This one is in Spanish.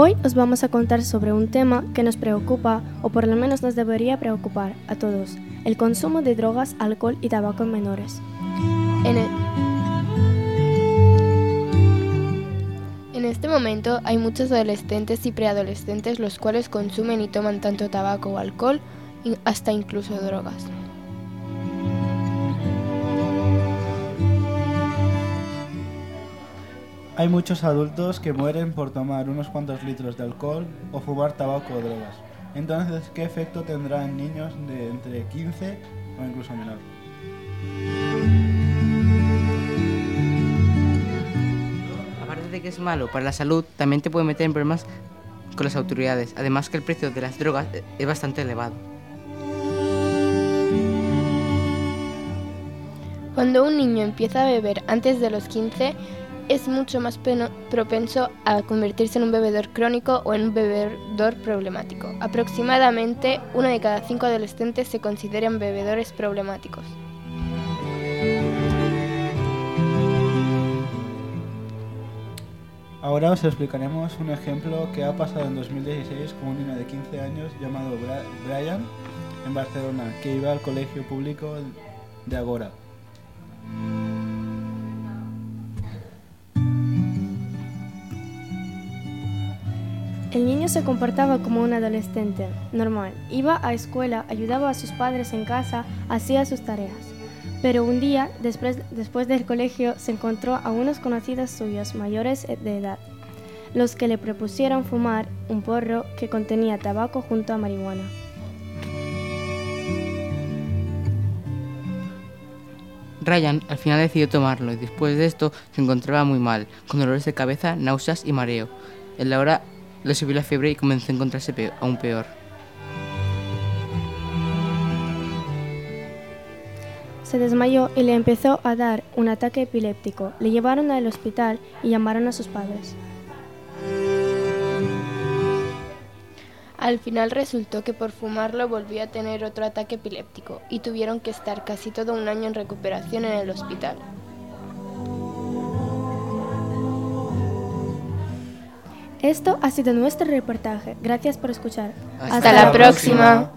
Hoy os vamos a contar sobre un tema que nos preocupa, o por lo menos nos debería preocupar a todos, el consumo de drogas, alcohol y tabaco en menores. En, en este momento hay muchos adolescentes y preadolescentes los cuales consumen y toman tanto tabaco o alcohol, hasta incluso drogas. Hay muchos adultos que mueren por tomar unos cuantos litros de alcohol o fumar tabaco o drogas. Entonces, ¿qué efecto tendrá en niños de entre 15 o incluso menor? Aparte de que es malo para la salud, también te puede meter en problemas con las autoridades. Además que el precio de las drogas es bastante elevado. Cuando un niño empieza a beber antes de los 15, es mucho más propenso a convertirse en un bebedor crónico o en un bebedor problemático. Aproximadamente uno de cada cinco adolescentes se consideran bebedores problemáticos. Ahora os explicaremos un ejemplo que ha pasado en 2016 con un niño de 15 años llamado Brian en Barcelona, que iba al colegio público de Agora. El niño se comportaba como un adolescente normal. Iba a escuela, ayudaba a sus padres en casa, hacía sus tareas. Pero un día, después, después del colegio, se encontró a unos conocidos suyos mayores de edad, los que le propusieron fumar un porro que contenía tabaco junto a marihuana. Ryan al final decidió tomarlo y después de esto se encontraba muy mal, con dolores de cabeza, náuseas y mareo. En la hora le subió la fiebre y comenzó a encontrarse peo- aún peor. Se desmayó y le empezó a dar un ataque epiléptico. Le llevaron al hospital y llamaron a sus padres. Al final resultó que por fumarlo volvió a tener otro ataque epiléptico y tuvieron que estar casi todo un año en recuperación en el hospital. Esto ha sido nuestro reportaje. Gracias por escuchar. Hasta Hasta la próxima.